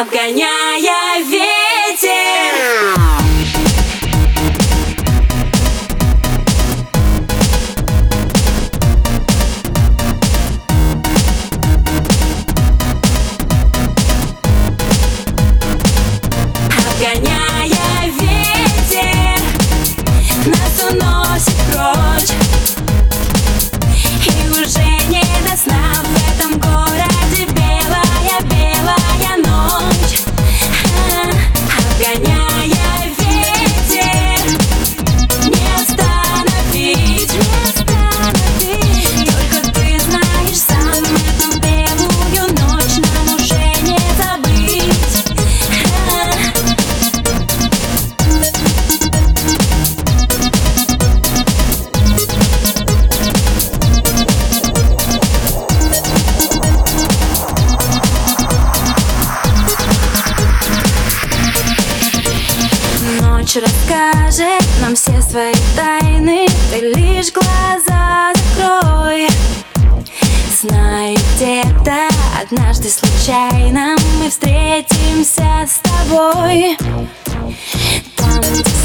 Обгоняя ветер Ночь расскажет нам все свои тайны. Ты лишь глаза закрой. Знаю, где-то однажды случайно Мы встретимся с тобой. Там, где